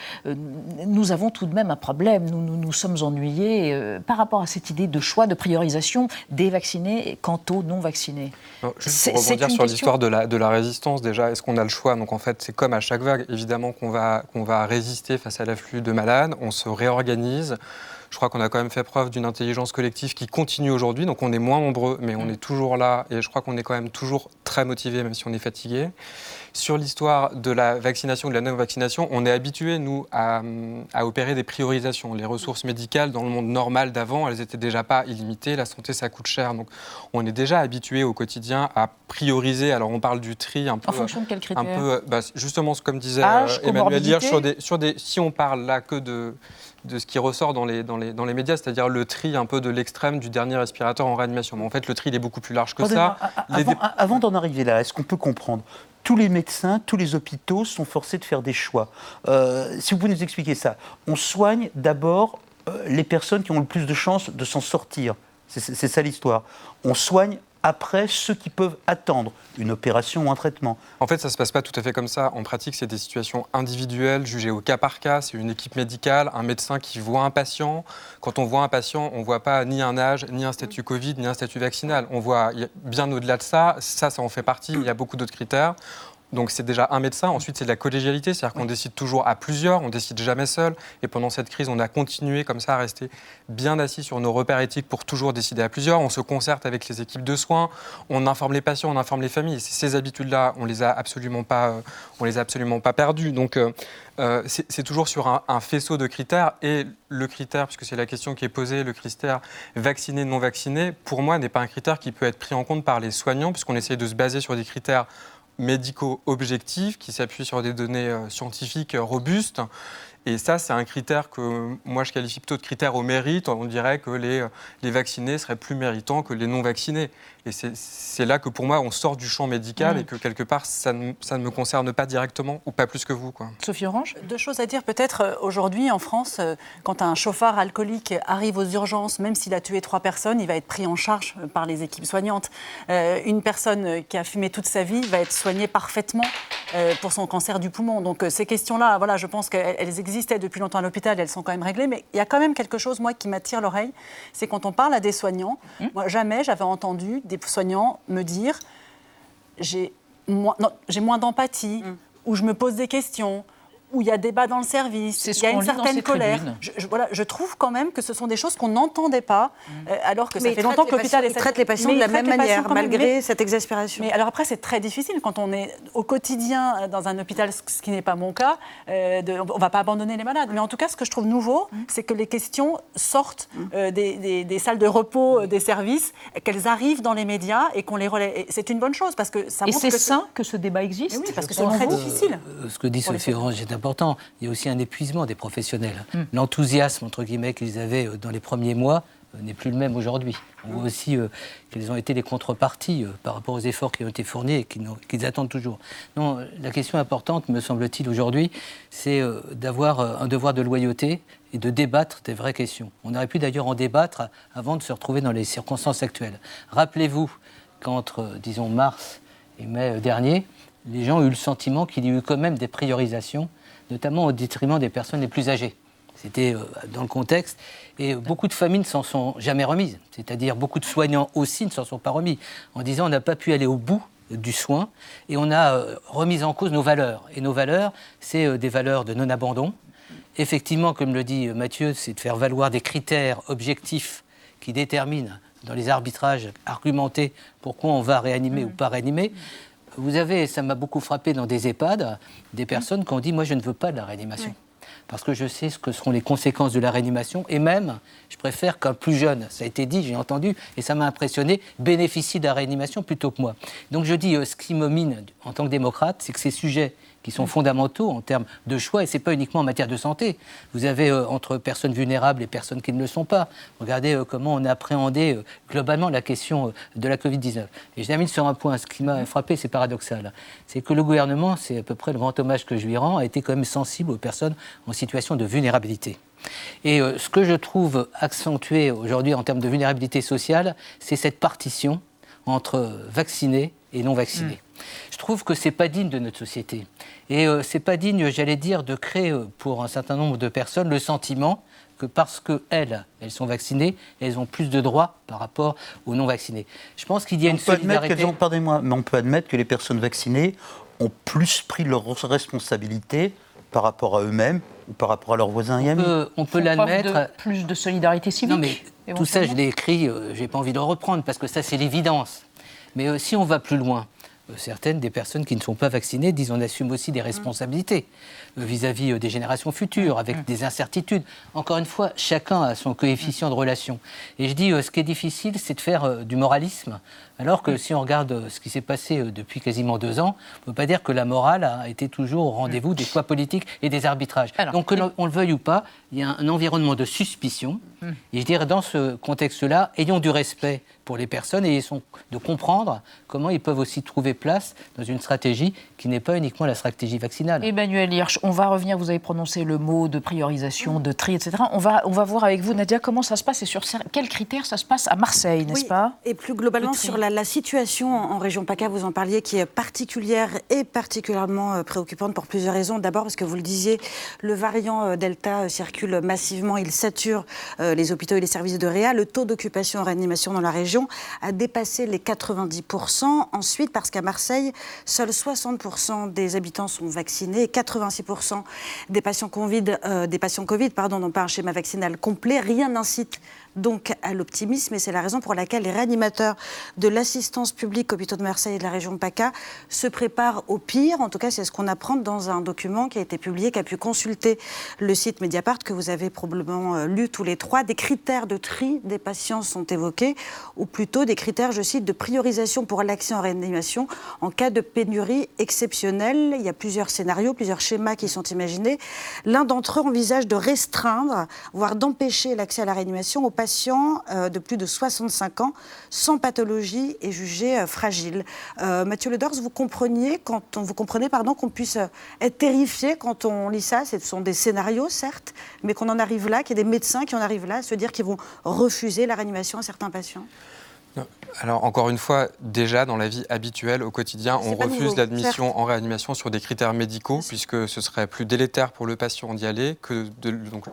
nous avons tout de même un problème, nous nous, nous sommes ennuyés par rapport à cette idée de choix, de priorisation des vaccinés quant aux non vaccinés. C'est pour rebondir sur l'histoire de la, de la résistance déjà, est-ce qu'on a le choix? Donc en fait c'est comme à chaque vague, évidemment qu'on va, qu'on va résister face à l'afflux de malades, on se réorganise. Je crois qu'on a quand même fait preuve d'une intelligence collective qui continue aujourd'hui. Donc on est moins nombreux, mais on mm. est toujours là. Et je crois qu'on est quand même toujours très motivé, même si on est fatigué. Sur l'histoire de la vaccination, de la non-vaccination, on est habitué, nous, à, opérer des priorisations. Les ressources médicales, dans le monde normal d'avant, elles n'étaient déjà pas illimitées. La santé, ça coûte cher. Donc, on est déjà habitué au quotidien à prioriser. Alors, on parle du tri un peu. En fonction de quels critères un peu, bah, Justement, comme disait euh, Emmanuel Lire, sur des, sur des, si on parle là que de de ce qui ressort dans les, dans les, dans les médias, c'est-à-dire le tri un peu de l'extrême du dernier respirateur en réanimation. Mais en fait, le tri, il est beaucoup plus large que ça. Avant, d'en arriver là, est-ce qu'on peut comprendre tous les médecins, tous les hôpitaux sont forcés de faire des choix. Euh, si vous pouvez nous expliquer ça, on soigne d'abord euh, les personnes qui ont le plus de chances de s'en sortir. C'est ça l'histoire. On soigne après ceux qui peuvent attendre une opération ou un traitement. En fait, ça ne se passe pas tout à fait comme ça. En pratique, c'est des situations individuelles, jugées au cas par cas. C'est une équipe médicale, un médecin qui voit un patient. Quand on voit un patient, on ne voit pas ni un âge, ni un statut Covid, ni un statut vaccinal. On voit bien au-delà de ça. Ça, ça en fait partie. Il y a beaucoup d'autres critères. Donc c'est déjà un médecin. Ensuite, c'est de la collégialité, c'est-à-dire qu'on décide toujours à plusieurs, on décide jamais seul. Et pendant cette crise, on a continué comme ça à rester bien assis sur nos repères éthiques pour toujours décider à plusieurs. On se concerte avec les équipes de soins, on informe les patients, on informe les familles. ces habitudes-là, on les a absolument pas, euh, on les a absolument pas perdues. Donc euh, euh, c'est toujours sur un, un, faisceau de critères et le critère, puisque c'est la question qui est posée, le critère vacciné non vacciné, pour moi n'est pas un critère qui peut être pris en compte par les soignants, puisqu'on essaye de se baser sur des critères médicaux objectifs qui s'appuient sur des données euh, scientifiques euh, robustes et ça, c'est un critère que moi je qualifie plutôt de critère au mérite. On dirait que les, les vaccinés seraient plus méritants que les non vaccinés. Et c'est là que pour moi, on sort du champ médical mmh. et que quelque part, ça ne, ça ne, me concerne pas directement ou pas plus que vous. Quoi. Sophie Orange? Deux choses à dire peut-être. Euh, aujourd'hui, en France, euh, quand un chauffard alcoolique arrive aux urgences, même s'il a tué trois personnes, il va être pris en charge euh, par les équipes soignantes. une personne qui a fumé toute sa vie va être soignée parfaitement pour son cancer du poumon. Donc ces questions-là, voilà, je pense qu'elles existaient depuis longtemps à l'hôpital, elles sont quand même réglées, mais il y a quand même quelque chose, moi, qui m'attire l'oreille, c'est quand on parle à des soignants, mmh. moi, jamais j'avais entendu des soignants me dire j'ai moins, moins d'empathie, mmh. ou je me pose des questions, où il y a débat dans le service, il y a une certaine colère. Je, voilà, je trouve quand même que ce sont des choses qu'on n'entendait pas, mm. euh, alors que ça fait longtemps que l'hôpital est... traite les patients de la même manière, malgré cette exaspération. Mais alors après, c'est très difficile quand on est au quotidien euh, dans un hôpital, ce qui n'est pas mon cas. Euh, de, on ne va pas abandonner les malades. Mais en tout cas, ce que je trouve nouveau, mm. c'est que les questions sortent mm. des, des, salles de repos des services, qu'elles arrivent dans les médias et qu'on les relaie. C'est une bonne chose parce que ça montre et c'est sain que ce débat existe oui, parce que c'est très difficile. ce que dit Sophie Orange est important. Il y a aussi un épuisement des professionnels. Hmm. L'enthousiasme, entre guillemets, qu'ils avaient euh, dans les premiers mois euh, n'est plus le même aujourd'hui. On voit aussi euh, quelles ont été les contreparties par rapport aux efforts qui ont été fournis et qu'ils attendent toujours. Non, la question importante, me semble-t-il, aujourd'hui, c'est d'avoir un devoir de loyauté et de débattre des vraies questions. On aurait pu d'ailleurs en débattre avant de se retrouver dans les circonstances actuelles. Rappelez-vous qu'entre, disons, mars et mai dernier, les gens ont eu le sentiment qu'il y a eu quand même des priorisations notamment au détriment des personnes les plus âgées. C'était euh, dans le contexte. Et beaucoup de familles ne s'en sont jamais remises. C'est-à-dire beaucoup de soignants aussi ne s'en sont pas remis, en disant on n'a pas pu aller au bout du soin et on a remis en cause nos valeurs. Et nos valeurs, c'est des valeurs de non-abandon. Effectivement, comme le dit Mathieu, c'est de faire valoir des critères objectifs qui déterminent dans les arbitrages argumentés pourquoi on va réanimer ou pas réanimer. Vous avez, ça m'a beaucoup frappé dans des EHPAD, des personnes qui ont dit Moi, je ne veux pas de la réanimation. Parce que je sais ce que seront les conséquences de la réanimation. Et même, je préfère qu'un plus jeune, ça a été dit, j'ai entendu, et ça m'a impressionné, bénéficie de la réanimation plutôt que moi. Donc je dis, euh, ce qui me mine en tant que démocrate, c'est que ces sujets qui sont fondamentaux en termes de choix, et ce n'est pas uniquement en matière de santé. Vous avez euh, entre personnes vulnérables et personnes qui ne le sont pas. Regardez euh, comment on a appréhendé euh, globalement la question de la Covid-19. Et je termine sur un point, ce qui m'a frappé, c'est paradoxal, c'est que le gouvernement, c'est à peu près le grand hommage que je lui rends, a été quand même sensible aux personnes en situation de vulnérabilité. Et ce que je trouve accentué aujourd'hui en termes de vulnérabilité sociale, c'est cette partition entre vaccinés et non vaccinés. Mm. Je trouve que c'est pas digne de notre société. Et euh, c'est pas digne, j'allais dire, de créer euh, pour un certain nombre de personnes le sentiment que parce qu'elles, elles sont vaccinées, elles ont plus de droits par rapport aux non vaccinés. Je pense qu'il y a une solidarité. Pardonnez-moi, mais on peut admettre que les personnes vaccinées ont plus pris leurs responsabilités par rapport à eux-mêmes ou par rapport à leurs voisins et amis. on peut l'admettre. Plus de solidarité civique. Non, mais tout ça, je l'ai écrit, euh, je n'ai pas envie de le reprendre parce que ça, c'est l'évidence. Mais si on va plus loin, euh, certaines des personnes qui ne sont pas vaccinées disent on assume aussi des responsabilités euh, vis-à-vis euh, des générations futures, avec des incertitudes. Encore une fois, chacun a son coefficient de relation. Et je dis, ce qui est difficile, c'est de faire du moralisme, alors que si on regarde ce qui s'est passé depuis quasiment deux ans, on ne peut pas dire que la morale a été toujours au rendez-vous des choix politiques et des arbitrages. Donc, qu'on le veuille ou pas, il y a un environnement de suspicion. Et je dirais, dans ce contexte-là, ayons du respect pour les personnes et de comprendre comment ils peuvent aussi trouver place dans une stratégie qui n'est pas uniquement la stratégie vaccinale. Emmanuel Hirsch, on va revenir, vous avez prononcé le mot de priorisation, de tri, etc. On va, on va voir avec vous, Nadia, comment ça se passe et sur quels critères ça se passe à Marseille, n'est-ce pas? Et plus globalement sur la, situation en, région PACA, vous en parliez, qui est particulière et particulièrement euh, préoccupante pour plusieurs raisons. D'abord parce que vous le disiez, le variant euh, Delta euh, circule massivement, il sature les hôpitaux et les services de réa. Le taux d'occupation en réanimation dans la région a dépassé les 90%. Ensuite, parce qu'à Marseille, seuls 60% des habitants sont vaccinés et 86% des patients COVID, euh, des patients COVID pardon, n'ont pas un schéma vaccinal complet. Rien n'incite donc à l'optimisme et c'est la raison pour laquelle les réanimateurs de l'assistance publique hôpitaux de Marseille et de la région PACA se préparent au pire. En tout cas, c'est ce qu'on apprend dans un document qui a été publié, qui a pu consulter le site Mediapart que vous avez probablement euh, lu tous les trois. Des critères de tri des patients sont évoqués, ou plutôt des critères, je cite, de priorisation pour l'accès en réanimation en cas de pénurie exceptionnelle. Il y a plusieurs scénarios, plusieurs schémas qui sont imaginés. L'un d'entre eux envisage de restreindre, voire d'empêcher l'accès à la réanimation aux patients euh, de plus de 65 ans sans pathologie et jugés euh, fragiles. Euh, Mathieu Ledors, vous compreniez quand on, vous comprenez pardon qu'on puisse être terrifié quand on lit ça? Ce sont des scénarios certes, mais qu'on en arrive là, qu'il y ait des médecins qui en arrivent là se dire qu'ils vont refuser la réanimation à certains patients? Alors encore une fois, déjà dans la vie habituelle au quotidien, on refuse l'admission en réanimation sur des critères médicaux, puisque ce serait plus délétère pour le patient d'y aller que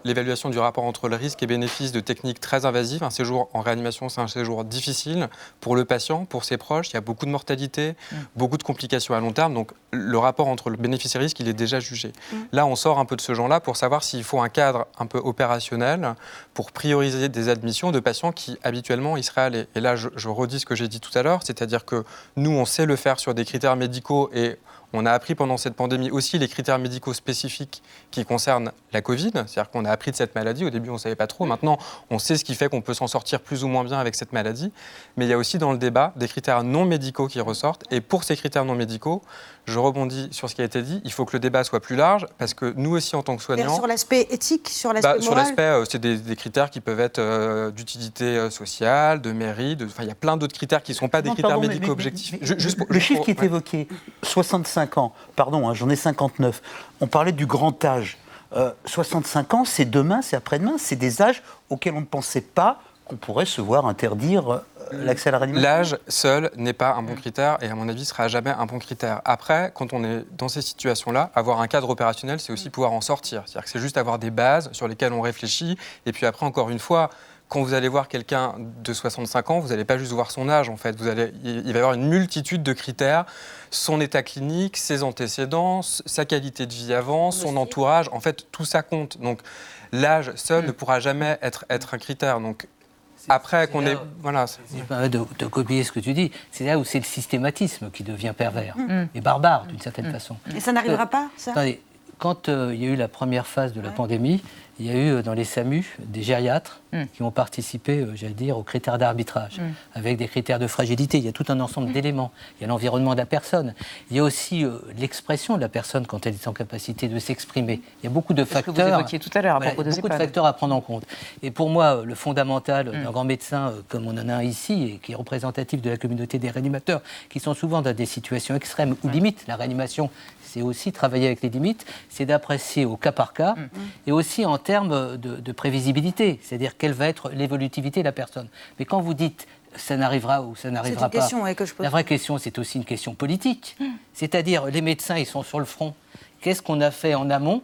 l'évaluation du rapport entre le risque et bénéfice de techniques très invasives. Un séjour en réanimation, c'est un séjour difficile pour le patient, pour ses proches. Il y a beaucoup de mortalité, mm. beaucoup de complications à long terme. Donc le rapport entre le bénéfice et le risque, il est déjà jugé. Mm. Là, on sort un peu de ce genre-là pour savoir s'il faut un cadre un peu opérationnel pour prioriser des admissions de patients qui habituellement y seraient allés. Et là, je, je redis ce que j'ai dit tout à l'heure, c'est-à-dire que nous, on sait le faire sur des critères médicaux et on a appris pendant cette pandémie aussi les critères médicaux spécifiques qui concernent la Covid, c'est-à-dire qu'on a appris de cette maladie. Au début, on ne savait pas trop. Maintenant, on sait ce qui fait qu'on peut s'en sortir plus ou moins bien avec cette maladie. Mais il y a aussi dans le débat des critères non médicaux qui ressortent. Et pour ces critères non médicaux, je rebondis sur ce qui a été dit. Il faut que le débat soit plus large parce que nous aussi, en tant que soignants. Sur l'aspect éthique, sur l'aspect bah, Sur l'aspect, euh, c'est des, critères qui peuvent être euh, d'utilité euh, sociale, de mairie. Enfin, il y a plein d'autres critères qui ne sont pas des critères médicaux objectifs. le chiffre qui est évoqué, 65 ans, pardon, hein, j'en ai 59. On parlait du grand âge. 65 ans, c'est demain, c'est après-demain, c'est des âges auxquels on ne pensait pas qu'on pourrait se voir interdire l'accès à la réanimation L'âge seul n'est pas un bon critère et à mon avis sera jamais un bon critère. Après, quand on est dans ces situations-là, avoir un cadre opérationnel, c'est aussi pouvoir en sortir. C'est-à-dire que c'est juste avoir des bases sur lesquelles on réfléchit et puis après, encore une fois, quand vous allez voir quelqu'un de 65 ans, vous n'allez pas juste voir son âge, en fait. Vous allez, il va y avoir une multitude de critères. Son état clinique, ses antécédents, sa qualité de vie avant, son entourage. En fait, tout ça compte. Donc, l'âge seul mm. ne pourra jamais être, être un critère. Donc, après qu'on est. Voilà. De, de, copier ce que tu dis. C'est là où c'est le systématisme qui devient pervers mm. et barbare, d'une certaine façon. Et ça n'arrivera euh, pas, ça? Attendez, quand euh, il y a eu la première phase de la pandémie, il y a eu euh, dans les SAMU des gériatres mm. qui ont participé, euh, j'allais dire, aux critères d'arbitrage, mm. avec des critères de fragilité. Il y a tout un ensemble mm. d'éléments. Il y a l'environnement de la personne. Il y a aussi euh, l'expression de la personne quand elle est en capacité de s'exprimer. Il y a beaucoup de facteurs. Que vous évoquiez tout à l'heure Beaucoup de facteurs à prendre en compte. Et pour moi, le fondamental d'un grand médecin, comme on en a un ici, et qui est représentatif de la communauté des réanimateurs, qui sont souvent dans des situations extrêmes ou limites, la réanimation, c'est aussi travailler avec les limites, c'est d'apprécier au cas par cas, et aussi en termes de, prévisibilité, c'est-à-dire quelle va être l'évolutivité de la personne. Mais quand vous dites ça n'arrivera ou ça n'arrivera pas, question, que je la vraie question, c'est aussi une question politique. Hmm. C'est-à-dire, les médecins, ils sont sur le front. Qu'est-ce qu'on a fait en amont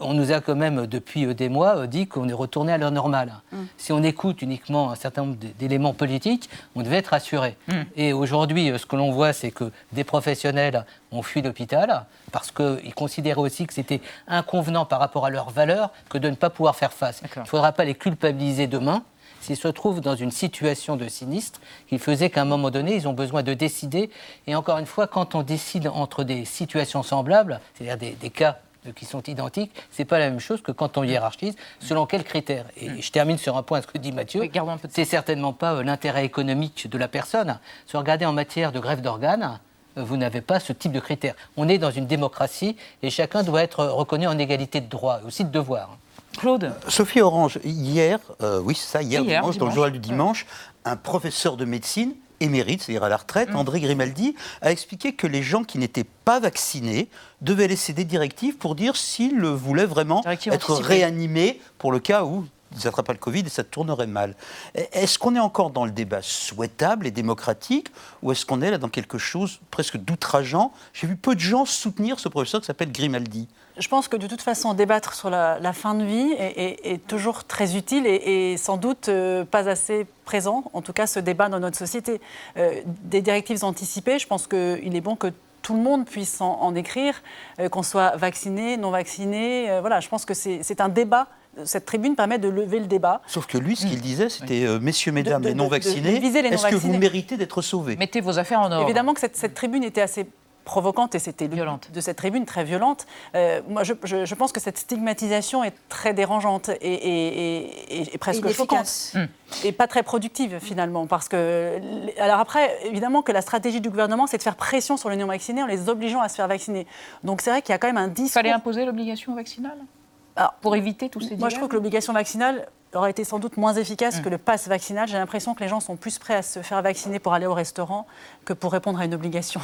on nous a quand même, depuis euh, des mois, euh, dit qu'on est retourné à l'heure normale. Mm. Si on écoute uniquement un certain nombre d'éléments politiques, on devait être assuré. Mm. Et aujourd'hui, ce que l'on voit, c'est que des professionnels ont fui l'hôpital parce qu'ils considéraient aussi que c'était inconvenant par rapport à leurs valeurs que de ne pas pouvoir faire face. Il ne faudra pas les culpabiliser demain s'ils se trouvent dans une situation de sinistre qui faisait qu'à un moment donné, ils ont besoin de décider. Et encore une fois, quand on décide entre des situations semblables, c'est-à-dire des, des cas qui sont identiques, c'est pas la même chose que quand on hiérarchise, selon quels critères. Et mm. je termine sur un point, ce que dit Mathieu, c'est certainement pas euh, l'intérêt économique de la personne. Si vous regardez en matière de grève d'organes, euh, vous n'avez pas ce type de critères. On est dans une démocratie et chacun doit être reconnu en égalité de droits et aussi de devoirs. Claude Sophie Orange, hier, euh, oui c'est ça, hier, dimanche, dans le journal du dimanche, un professeur de médecine émérite, c'est-à-dire à la retraite, mm. André Grimaldi, a expliqué que les gens qui n'étaient pas vaccinés devaient laisser des directives pour dire s'ils voulaient vraiment être réanimés pour le cas où ils n'attrapent pas le Covid et ça tournerait mal. Est-ce qu'on est encore dans le débat souhaitable et démocratique ou est-ce qu'on est là dans quelque chose presque d'outrageant? J'ai vu peu de gens soutenir ce professeur qui s'appelle Grimaldi je pense que de toute façon, débattre sur la, fin de vie est, toujours très utile et, sans doute euh, pas assez présent, en tout cas ce débat dans notre société. Euh, des directives anticipées, je pense qu'il est bon que tout le monde puisse en, écrire, euh, qu'on soit vacciné, non vacciné. voilà, je pense que c'est un débat cette tribune permet de lever le débat. Sauf que lui, ce qu'il disait, c'était messieurs, mesdames, les non-vaccinés, est-ce que vous méritez d'être sauvés? Mettez vos affaires en ordre. Évidemment que cette, cette tribune était assez provocante et c'était violente de cette tribune très violente. Euh, moi, je, pense que cette stigmatisation est très dérangeante et, presque choquante hum. et pas très productive finalement, parce que alors après, évidemment que la stratégie du gouvernement, c'est de faire pression sur les non-vaccinés en les obligeant à se faire vacciner. Donc c'est vrai qu'il y a quand même un discours. Il fallait imposer l'obligation vaccinale pour éviter tous ces. Moi, je trouve que l'obligation vaccinale aurait été sans doute moins efficace mm. que le pass vaccinal. J'ai l'impression que les gens sont plus prêts à se faire vacciner pour aller au restaurant que pour répondre à une obligation.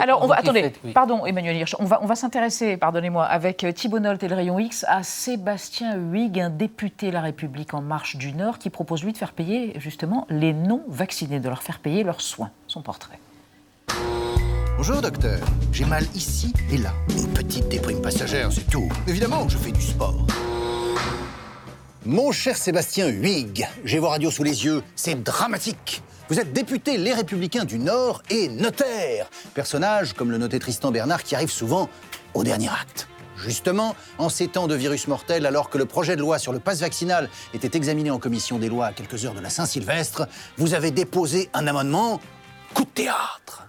Alors, on va, attendez, pardon Emmanuel Hirsch, on va, on va s'intéresser, pardonnez-moi, avec Thibault Nolte et le rayon X, à Sébastien Huyghe, un député La République en marche du Nord, qui propose lui de faire payer justement les non-vaccinés, de leur faire payer leurs soins. Son portrait. Bonjour docteur, j'ai mal ici et là. Une petite déprime passagère, c'est tout. Évidemment, je fais du sport. Mon cher Sébastien Huyghe, j'ai vos radios sous les yeux, c'est dramatique. Vous êtes député Les Républicains du Nord et notaire. Personnage, comme le notait Tristan Bernard, qui arrive souvent au dernier acte. Justement, en ces temps de virus mortel, alors que le projet de loi sur le passe vaccinal était examiné en commission des lois à quelques heures de la Saint-Sylvestre, vous avez déposé un amendement coup de théâtre.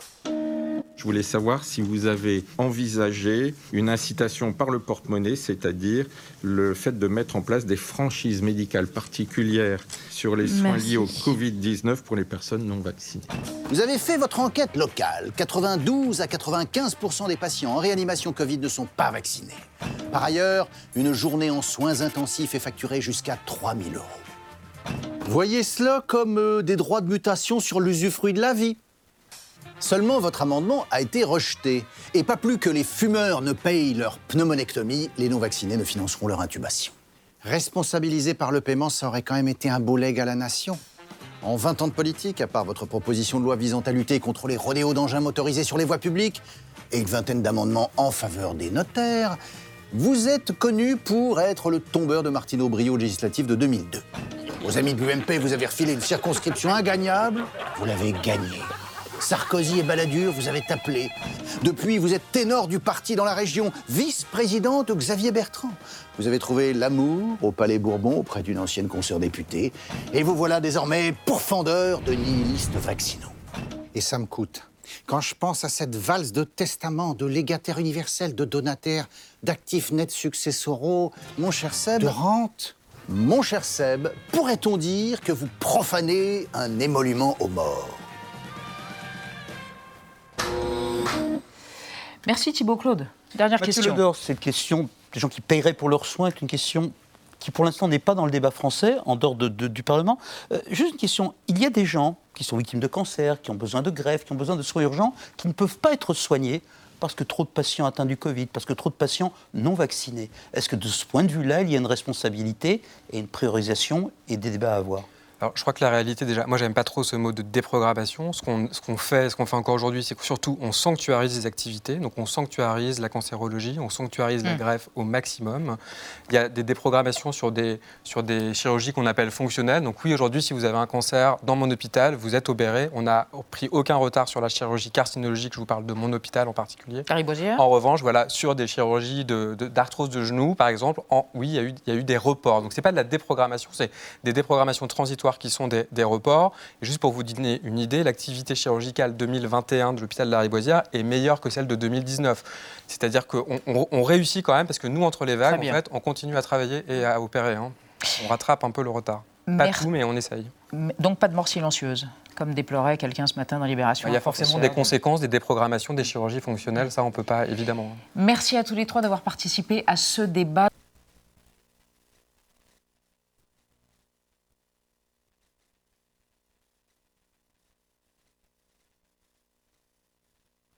Je voulais savoir si vous avez envisagé une incitation par le porte-monnaie, c'est-à-dire le fait de mettre en place des franchises médicales particulières sur les soins liés au Covid-19 pour les personnes non vaccinées. Vous avez fait votre enquête locale. 92 à 95% des patients en réanimation Covid ne sont pas vaccinés. Par ailleurs, une journée en soins intensifs est facturée jusqu'à 3 000 euros. Voyez cela comme euh, des droits de mutation sur l'usufruit de la vie. Seulement, votre amendement a été rejeté. Et pas plus que les fumeurs ne payent leur pneumonectomie, les non-vaccinés ne financeront leur intubation. Responsabilisé par le paiement, ça aurait quand même été un beau leg à la nation. En 20 ans de politique, à part votre proposition de loi visant à lutter contre les rodéos d'engins motorisés sur les voies publiques et une vingtaine d'amendements en faveur des notaires, vous êtes connu pour être le tombeur de Martino Brio législatif de 2002. Vos amis de l'UMP vous avez refilé une circonscription ingagnable, vous l'avez gagnée. Sarkozy et Balladur, vous avez appelé. Depuis, vous êtes ténor du parti dans la région, vice-présidente de Xavier Bertrand. Vous avez trouvé l'amour au Palais Bourbon auprès d'une ancienne consoeur députée. Et vous voilà désormais pourfendeur de nihilistes vaccinaux. Et ça me coûte. Quand je pense à cette valse de testament, de légataires universels, de donataires, d'actifs nets successoraux, mon cher Seb, de rente, mon cher Seb, pourrait-on dire que vous profanez un émolument aux morts? Merci Thibault Claude. Dernière Mathieu question. Ledor, cette question des gens qui paieraient pour leurs soins est une question qui pour l'instant n'est pas dans le débat français, en dehors de- de- du Parlement. Euh, juste une question, il y a des gens qui sont victimes de cancer, qui ont besoin de greffe, qui ont besoin de soins urgents, qui ne peuvent pas être soignés parce que trop de patients atteints du Covid, parce que trop de patients non vaccinés. Est-ce que de ce point de vue-là, il y a une responsabilité et une priorisation et des débats à avoir? Alors, je crois que la réalité, déjà, moi, j'aime pas trop ce mot de déprogrammation. Ce qu'on fait, ce qu'on fait encore aujourd'hui, c'est que surtout, on sanctuarise les activités. Donc, on sanctuarise la cancérologie, on sanctuarise la Mm. greffe au maximum. Il y a des déprogrammations sur des, sur des chirurgies qu'on appelle fonctionnelles. Donc, oui, aujourd'hui, si vous avez un cancer dans mon hôpital, vous êtes opéré. On n'a pris aucun retard sur la chirurgie carcinologique. Je vous parle de mon hôpital en particulier. En revanche, voilà, sur des chirurgies de- de- d'arthrose de, genoux, par exemple, en- oui, il y, a eu, il y a eu des reports. Donc, ce n'est pas de la déprogrammation, c'est des déprogrammations transitoires qui sont des, des reports. Et juste pour vous donner une idée, l'activité chirurgicale 2021 de l'hôpital de la Riboisière est meilleure que celle de 2019. C'est-à-dire qu'on on- on réussit quand même, parce que nous, entre les vagues, en fait, on continue à travailler et à opérer. hein. On rattrape un peu le retard. Pas Merci. tout, mais on essaye. Donc pas de mort silencieuse, comme déplorait quelqu'un ce matin dans Libération. Il y a forcément des conséquences, des déprogrammations, des chirurgies fonctionnelles. Ça, on ne peut pas, évidemment. Merci à tous les trois d'avoir participé à ce débat.